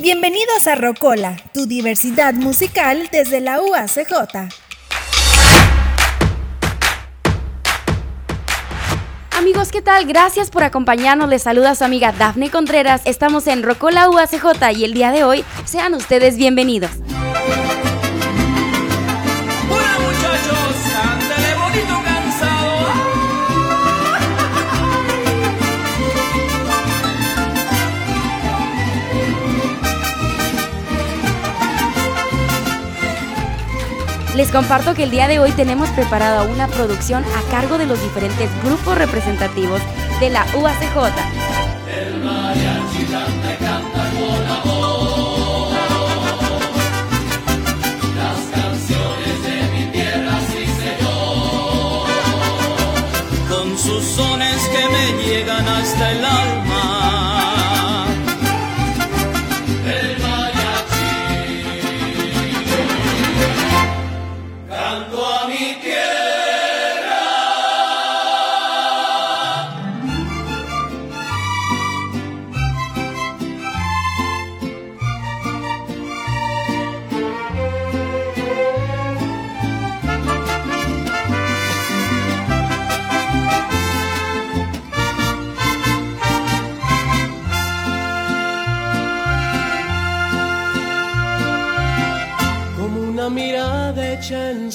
Bienvenidos a Rocola, tu diversidad musical desde la UACJ. Amigos, ¿qué tal? Gracias por acompañarnos. Les saluda su amiga Dafne Contreras. Estamos en Rocola UACJ y el día de hoy sean ustedes bienvenidos. Les comparto que el día de hoy tenemos preparada una producción a cargo de los diferentes grupos representativos de la UACJ. El mariachi canta con amor. Las canciones de mi tierra, sí señor. Con sus sones que me llegan hasta el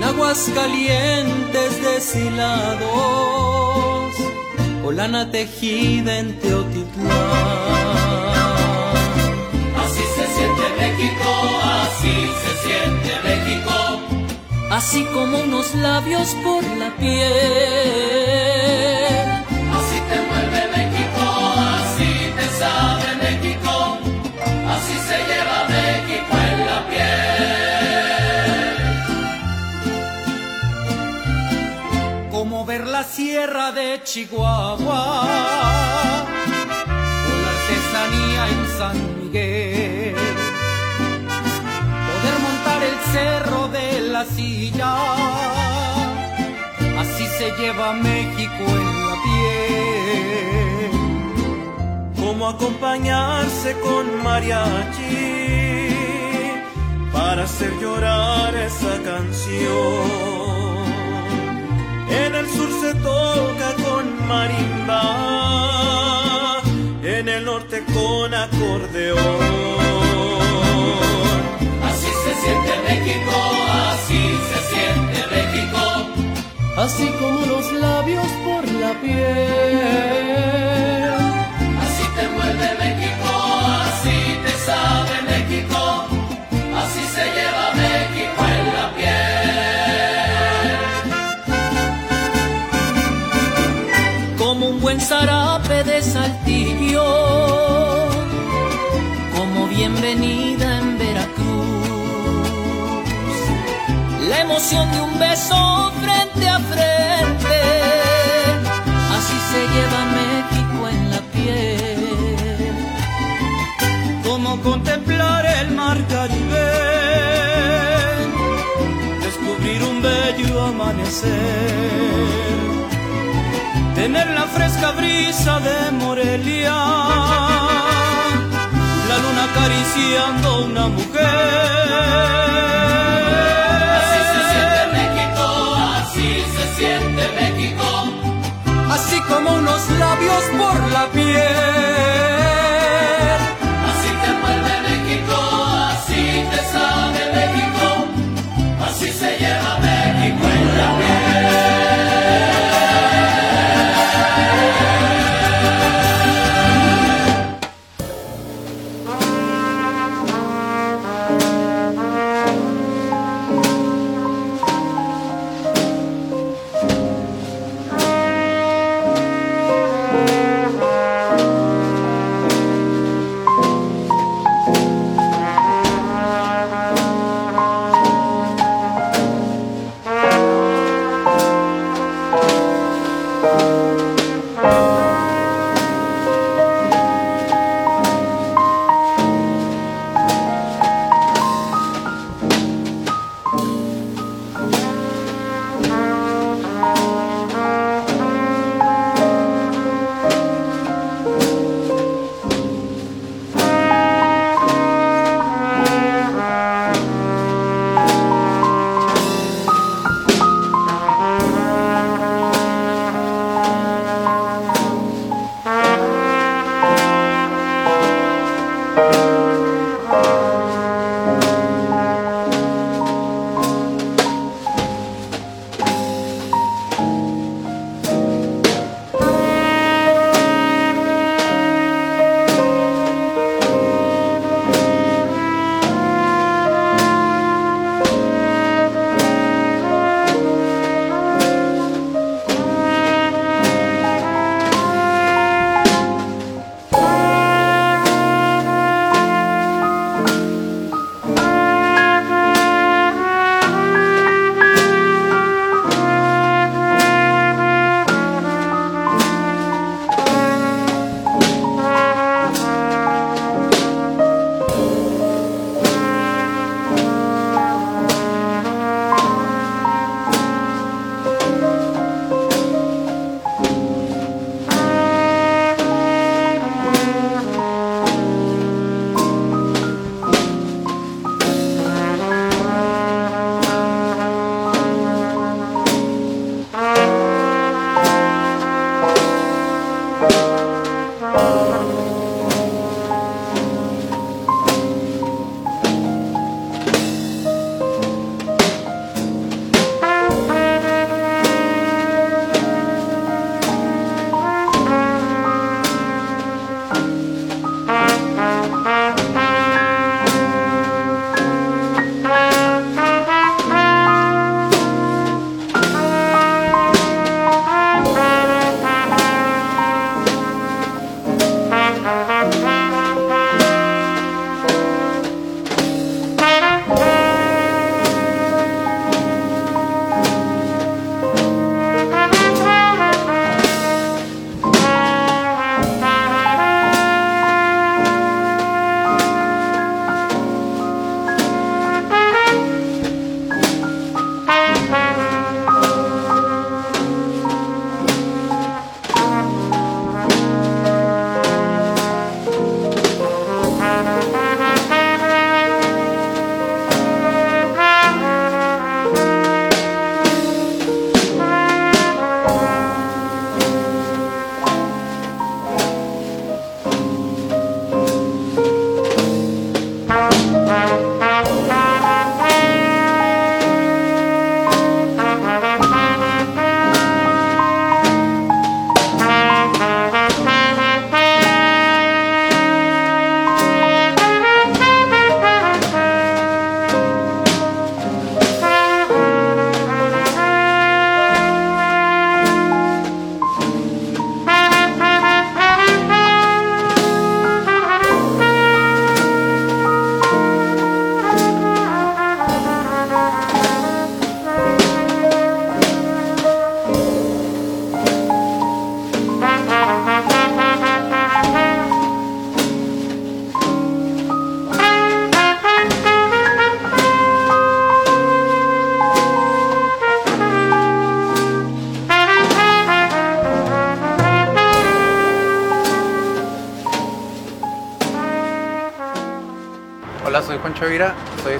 en aguas calientes deshilados, o lana tejida en Teotitlán. Así se siente México, así se siente México, así como unos labios por la piel sierra de Chihuahua, con la artesanía en San Miguel, poder montar el cerro de la silla, así se lleva México en la piel, como acompañarse con mariachi. Para hacer llorar esa canción en el sur se toca con marimba, en el norte con acordeón. Así se siente México, así se siente México. Así como los labios por la piel. Así te mueve México, así te sabe México. Zarape de saltillo, como bienvenida en Veracruz. La emoción de un beso frente a frente, así se lleva México en la piel. Como contemplar el mar Caribe, descubrir un bello amanecer tener la fresca brisa de Morelia, la luna acariciando una mujer. Así se siente México, así se siente México, así como unos labios por la piel.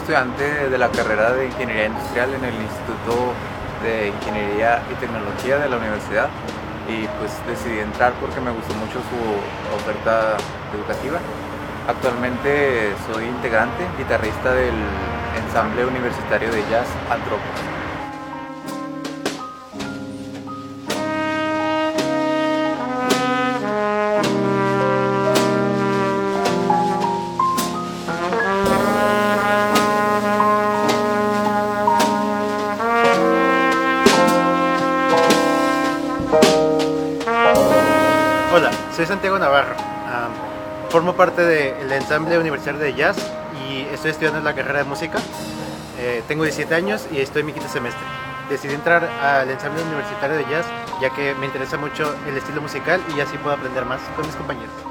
Estudiante de la carrera de Ingeniería Industrial en el Instituto de Ingeniería y Tecnología de la universidad y pues decidí entrar porque me gustó mucho su oferta educativa. Actualmente soy integrante, guitarrista del ensamble universitario de jazz Antropos. Soy Santiago Navarro. formo parte del ensamble universitario de jazz y estoy estudiando la carrera de música. Eh, tengo 17 años y estoy en mi quinto semestre. Decidí entrar al ensamble universitario de jazz ya que me interesa mucho el estilo musical y así puedo aprender más con mis compañeros.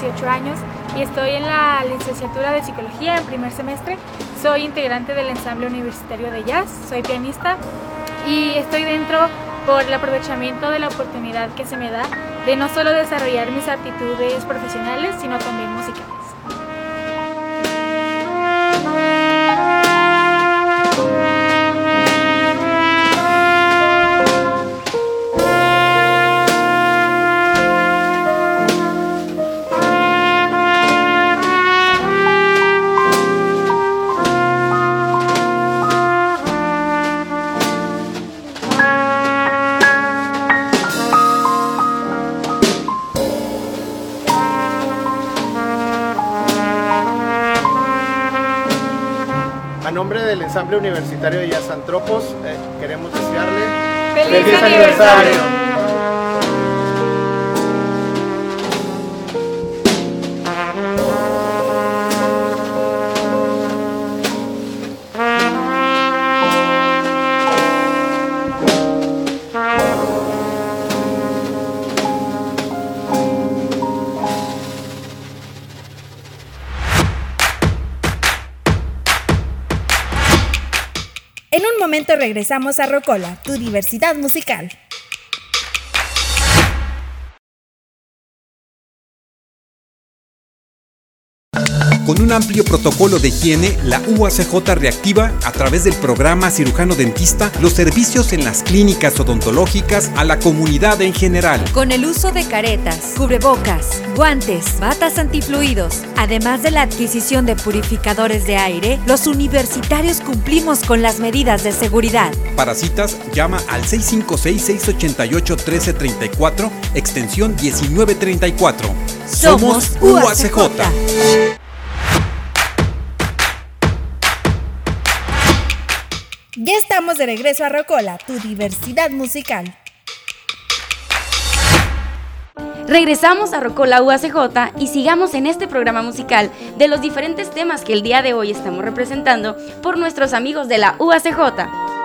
18 años y estoy en la licenciatura de Psicología en primer semestre. Soy integrante del ensamble universitario de jazz, soy pianista y estoy dentro por el aprovechamiento de la oportunidad que se me da de no solo desarrollar mis aptitudes profesionales, sino también musicales. Ensamble universitario de Jazz Antropos, eh, queremos desearle feliz, aniversario. Regresamos a Rocola, tu diversidad musical. Con un amplio protocolo de higiene, la UACJ reactiva a través del programa cirujano dentista los servicios en las clínicas odontológicas a la comunidad en general. Con el uso de caretas, cubrebocas, guantes, batas antifluidos, además de la adquisición de purificadores de aire, los universitarios cumplimos con las medidas de seguridad. Para citas, llama al 656-688-1334, extensión 1934. Somos UACJ. Ya estamos de regreso a Rocola, tu diversidad musical. Regresamos a Rocola UACJ y sigamos en este programa musical de los diferentes temas que el día de hoy estamos representando por nuestros amigos de la UACJ.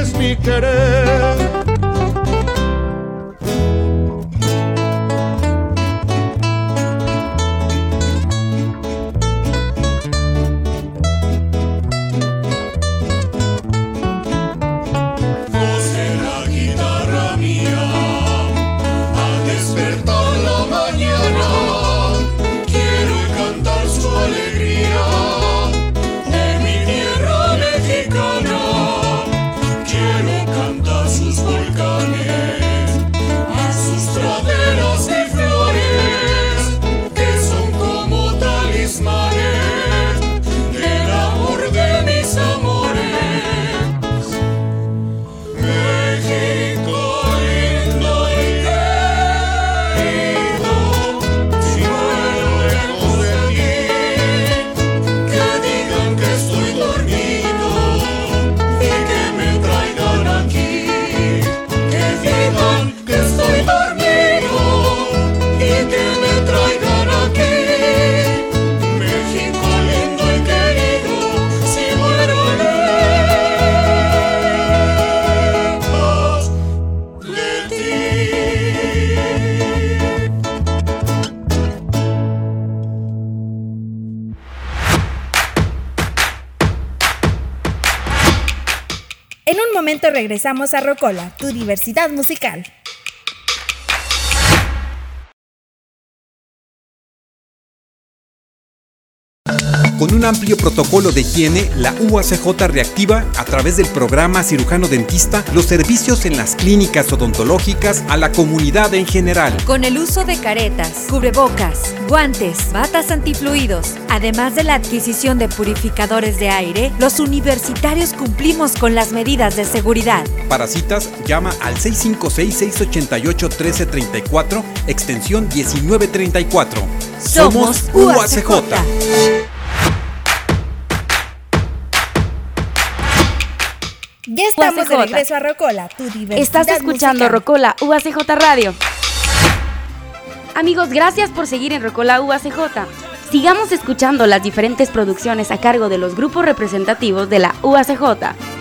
Es mi querer. Regresamos a Rocola, tu diversidad musical. Con un amplio protocolo de higiene, la UACJ reactiva, a través del programa cirujano dentista, los servicios en las clínicas odontológicas a la comunidad en general. Con el uso de caretas, cubrebocas, guantes, batas antifluidos, además de la adquisición de purificadores de aire, los universitarios cumplimos con las medidas de seguridad. Para citas, llama al 656-688-1334, extensión 1934. Somos UACJ. Ya estamos de UACJ. regreso a Rocola, tu diversidad Estás escuchando musical. Rocola UACJ Radio. Amigos, gracias por seguir en Rocola UACJ. Sigamos escuchando las diferentes producciones a cargo de los grupos representativos de la UACJ.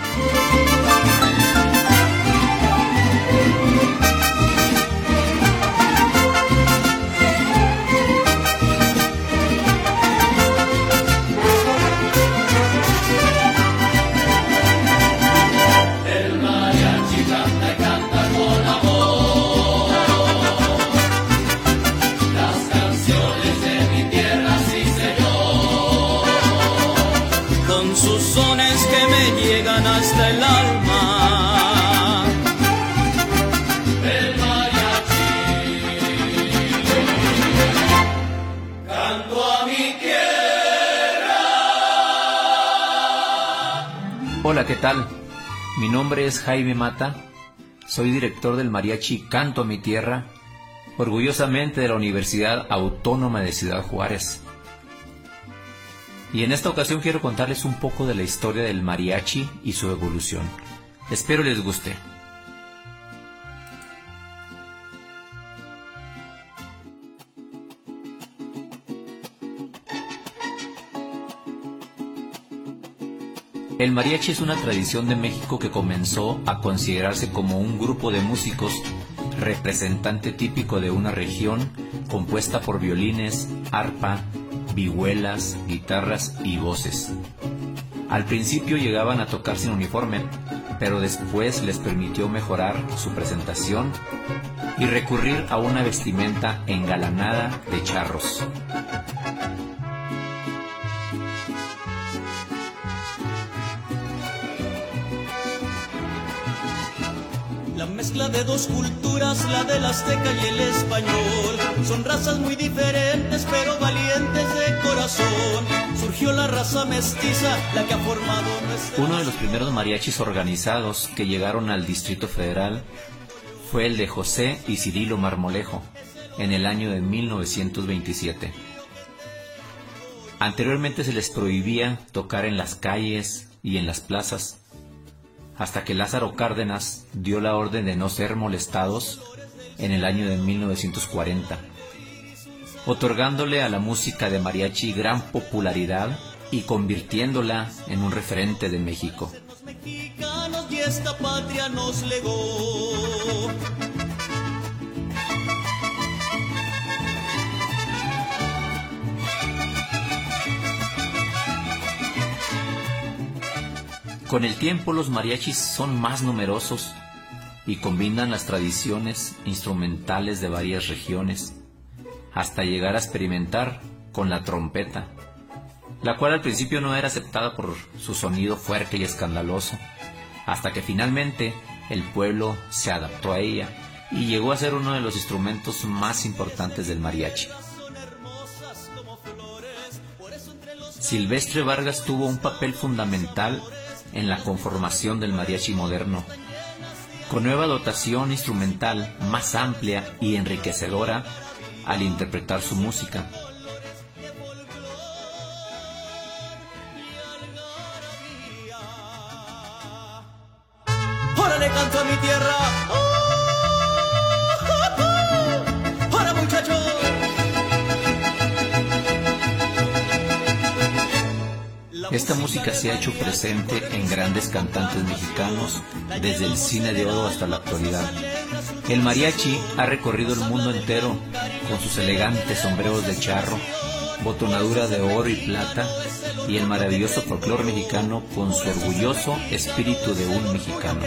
¿Qué tal? Mi nombre es Jaime Mata, soy director del mariachi Canto a mi Tierra, orgullosamente de la Universidad Autónoma de Ciudad Juárez. Y en esta ocasión quiero contarles un poco de la historia del mariachi y su evolución. Espero les guste. El mariachi es una tradición de México que comenzó a considerarse como un grupo de músicos representante típico de una región compuesta por violines, arpa, vihuelas, guitarras y voces. Al principio llegaban a tocar sin uniforme, pero después les permitió mejorar su presentación y recurrir a una vestimenta engalanada de charros. De dos culturas, la del azteca y el español, son razas muy diferentes pero valientes de corazón. Surgió la raza mestiza, la que ha formado nuestra... Uno de los primeros mariachis organizados que llegaron al Distrito Federal fue el de José y Cirilo Marmolejo en el año de 1927. Anteriormente se les prohibía tocar en las calles y en las plazas, hasta que Lázaro Cárdenas dio la orden de no ser molestados en el año de 1940, otorgándole a la música de mariachi gran popularidad y convirtiéndola en un referente de México. Con el tiempo los mariachis son más numerosos y combinan las tradiciones instrumentales de varias regiones, hasta llegar a experimentar con la trompeta, la cual al principio no era aceptada por su sonido fuerte y escandaloso, hasta que finalmente el pueblo se adaptó a ella y llegó a ser uno de los instrumentos más importantes del mariachi. Silvestre Vargas tuvo un papel fundamental en la conformación del mariachi moderno. Con nueva dotación instrumental más amplia y enriquecedora al interpretar su música. Música se ha hecho presente en grandes cantantes mexicanos desde el cine de oro hasta la actualidad. El mariachi ha recorrido el mundo entero con sus elegantes sombreros de charro, botonadura de oro y plata y el maravilloso folclore mexicano con su orgulloso espíritu de un mexicano.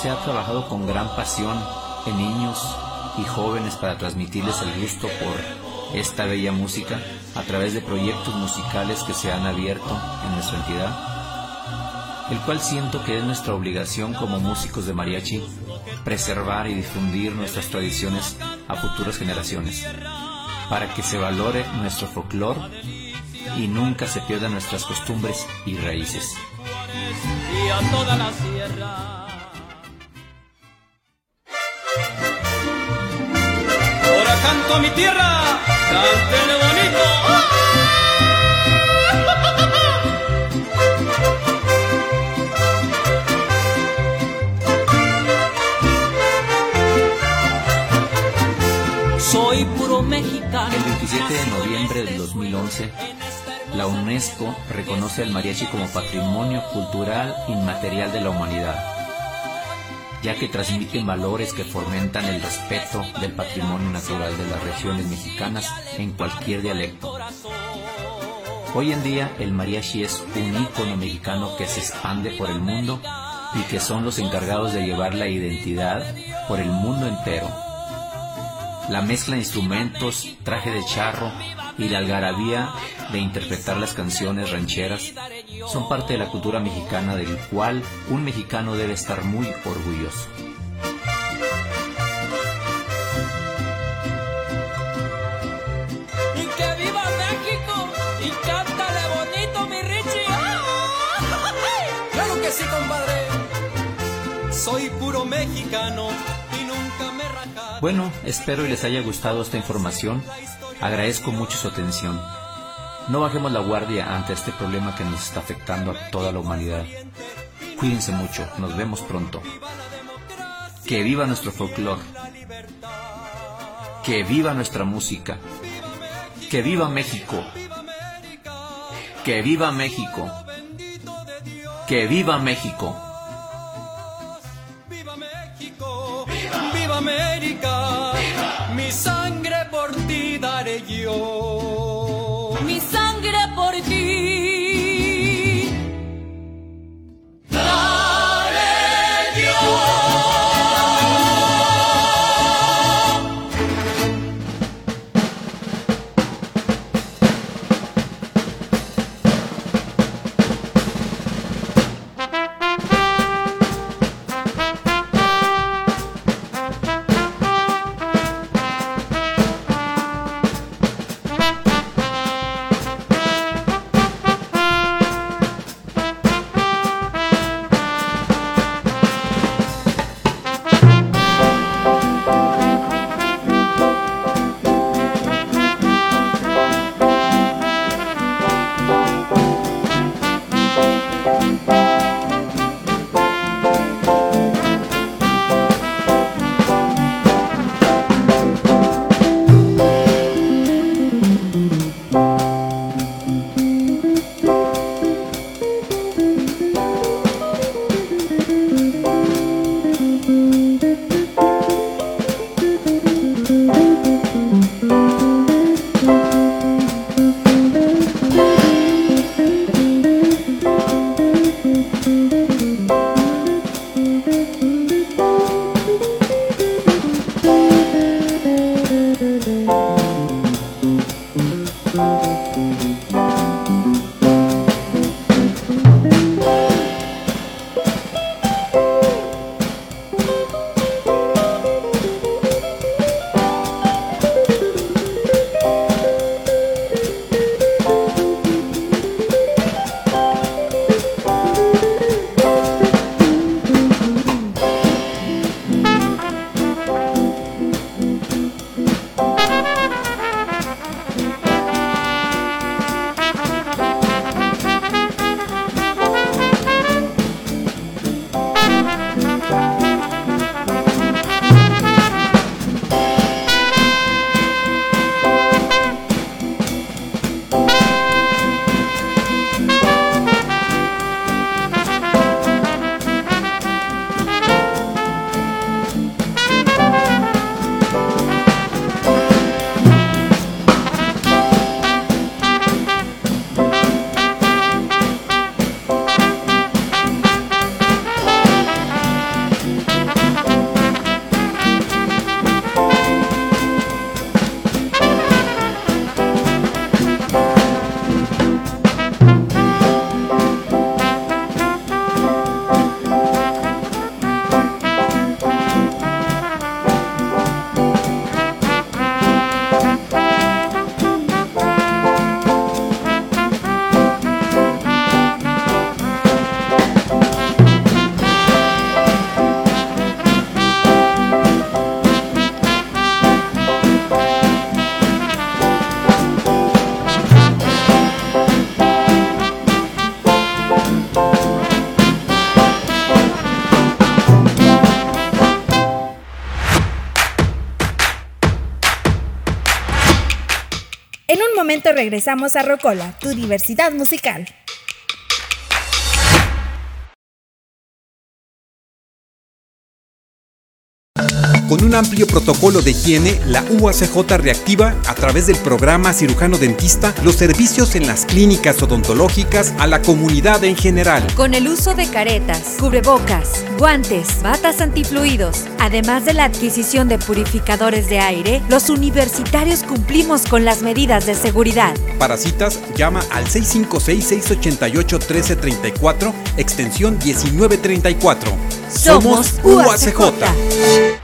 Se ha trabajado con gran pasión en niños y jóvenes para transmitirles el gusto por esta bella música a través de proyectos musicales que se han abierto en nuestra entidad, el cual siento que es nuestra obligación como músicos de mariachi preservar y difundir nuestras tradiciones a futuras generaciones, para que se valore nuestro folclore y nunca se pierdan nuestras costumbres y raíces. y a toda la sierra. México, mi tierra, cántele bonito. Soy puro mexicano. El 27 de noviembre del 2011, la UNESCO reconoce al mariachi como patrimonio cultural inmaterial de la humanidad, ya que transmiten valores que fomentan el respeto del patrimonio natural de las regiones mexicanas en cualquier dialecto. Hoy en día el mariachi es un ícono mexicano que se expande por el mundo y que son los encargados de llevar la identidad por el mundo entero. La mezcla de instrumentos, traje de charro y la algarabía de interpretar las canciones rancheras son parte de la cultura mexicana del cual un mexicano debe estar muy orgulloso. Y que viva México y cántale bonito, mi Richie. Claro que sí, compadre. Soy puro mexicano Bueno, espero y les haya gustado esta información. Agradezco mucho su atención. No bajemos la guardia ante este problema que nos está afectando a toda la humanidad. Cuídense mucho, nos vemos pronto. Que viva nuestro folclore. Que viva nuestra música. Que viva México. Que viva México. Que viva México. Regresamos a Rocola, tu diversidad musical. Un amplio protocolo de higiene, la UACJ reactiva a través del programa cirujano dentista los servicios en las clínicas odontológicas a la comunidad en general. Con el uso de caretas, cubrebocas, guantes, batas antifluidos, además de la adquisición de purificadores de aire, los universitarios cumplimos con las medidas de seguridad. Para citas, llama al 656-688-1334, extensión 1934. Somos UACJ.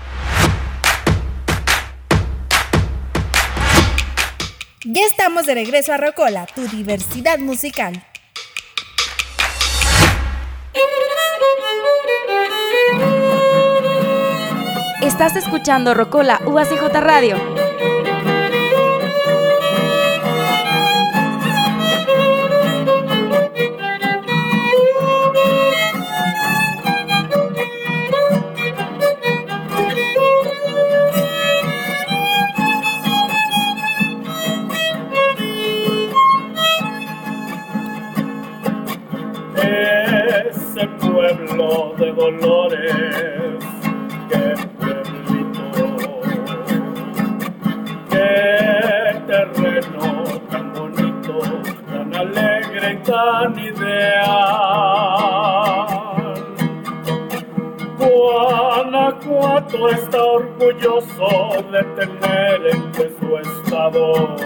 Ya estamos de regreso a Rocola, tu diversidad musical. Estás escuchando Rocola UACJ Radio. Dolores, qué pueblito, qué terreno tan bonito, tan alegre y tan ideal. Guanajuato está orgulloso de tener entre su estado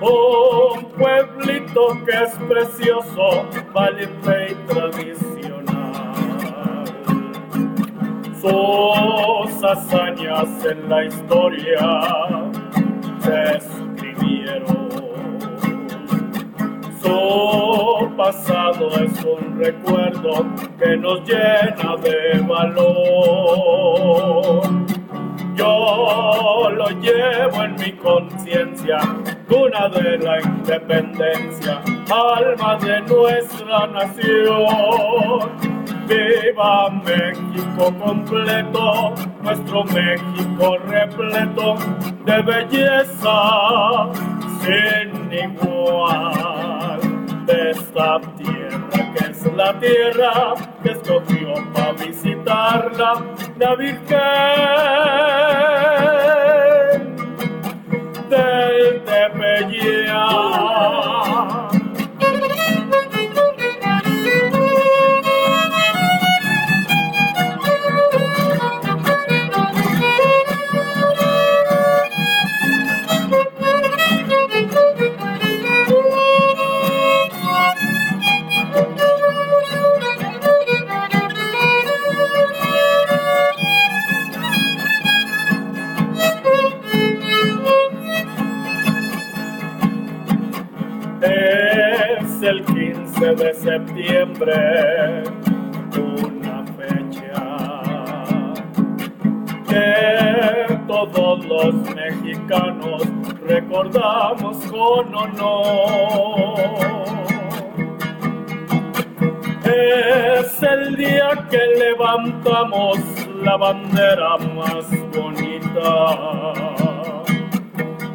un pueblito que es precioso, valiente y tradicional. Sus hazañas en la historia se escribieron. Su pasado es un recuerdo que nos llena de valor. Yo lo llevo en mi conciencia, cuna de la independencia, alma de nuestra nación. Viva México completo, nuestro México repleto de belleza sin igual. De esta tierra que es la tierra que escogió para visitarla, la Virgen 15 de septiembre, una fecha que todos los mexicanos recordamos con honor. Es el día que levantamos la bandera más bonita.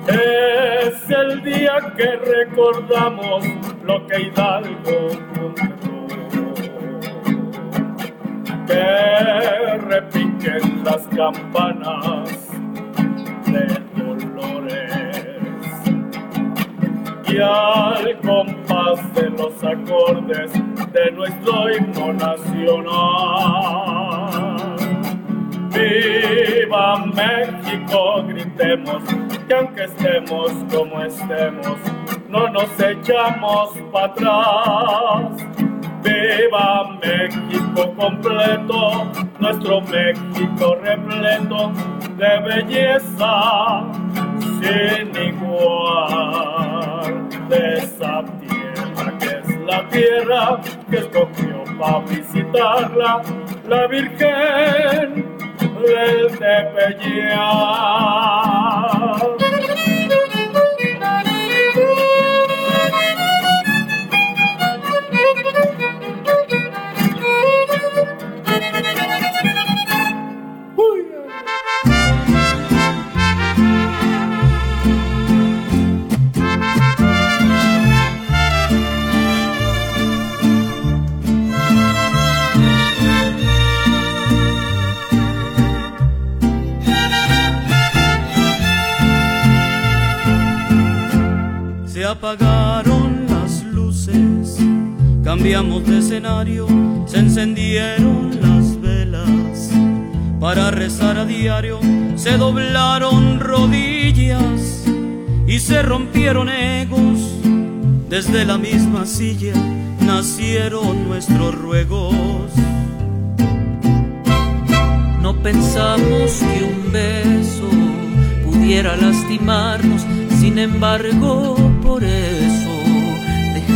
Es el día que recordamos campanas de dolores y al compás de los acordes de nuestro himno nacional. ¡Viva México! Gritemos que aunque estemos como estemos, no nos echamos para atrás. ¡Viva México completo! Nuestro México repleto de belleza sin igual. De esa tierra que es la tierra que escogió para visitarla, la Virgen del Tepeyac. Apagaron las luces, cambiamos de escenario, se encendieron las velas. Para rezar a diario se doblaron rodillas y se rompieron egos. Desde la misma silla nacieron nuestros ruegos. No pensamos que un beso pudiera lastimarnos, sin embargo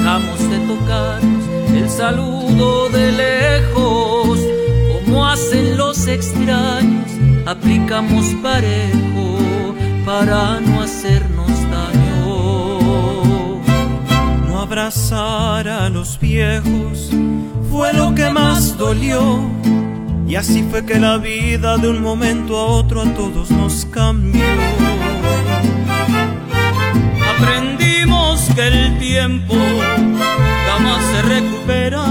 de tocarnos el saludo de lejos, como hacen los extraños, aplicamos parejo para no hacernos daño. No abrazar a los viejos fue lo que más dolió. Y así fue que la vida de un momento a otro a todos nos cambió. Aprendimos que el tiempo jamás se recupera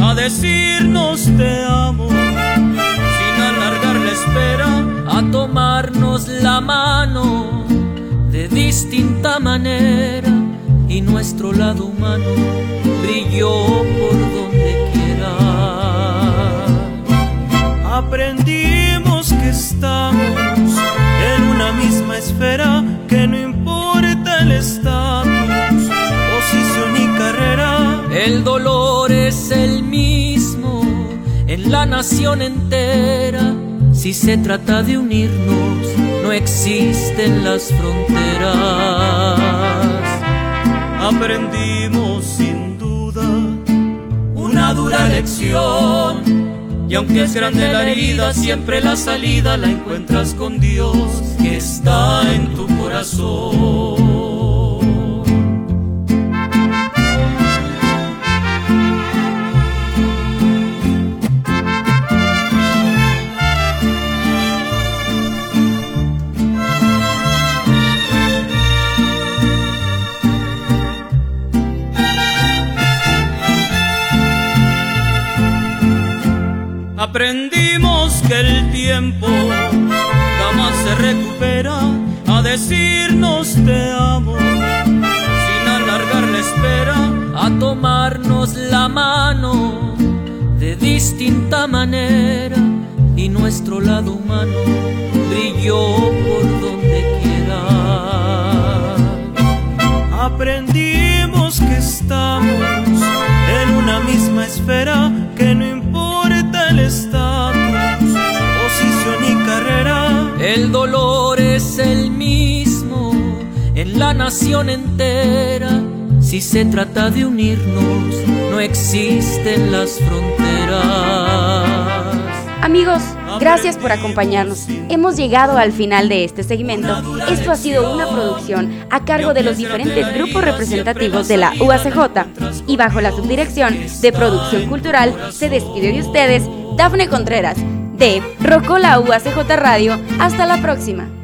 a decirnos te amo, sin alargar la espera, a tomarnos la mano de distinta manera y nuestro lado humano brilló por donde quiera. Aprendimos que estamos en una misma esfera, El dolor es el mismo en la nación entera. Si se trata de unirnos, no existen las fronteras. Aprendimos sin duda una dura lección. Y aunque es grande la herida, siempre la salida la encuentras con Dios que está en tu corazón. Aprendimos que el tiempo jamás se recupera a decirnos te amo, sin alargar la espera, a tomarnos la mano de distinta manera y nuestro lado humano brilló por donde quiera. Aprendimos que estamos en una misma esfera, El dolor es el mismo en la nación entera. Si se trata de unirnos, no existen las fronteras. Amigos, gracias por acompañarnos. Hemos llegado al final de este segmento. Esto ha sido una producción a cargo de los diferentes grupos representativos de la UACJ y bajo la subdirección de Producción Cultural se despide de ustedes Dafne Contreras de Rocola UACJ Radio. Hasta la próxima.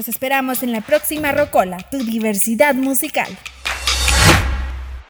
Los esperamos en la próxima Rocola, tu diversidad musical.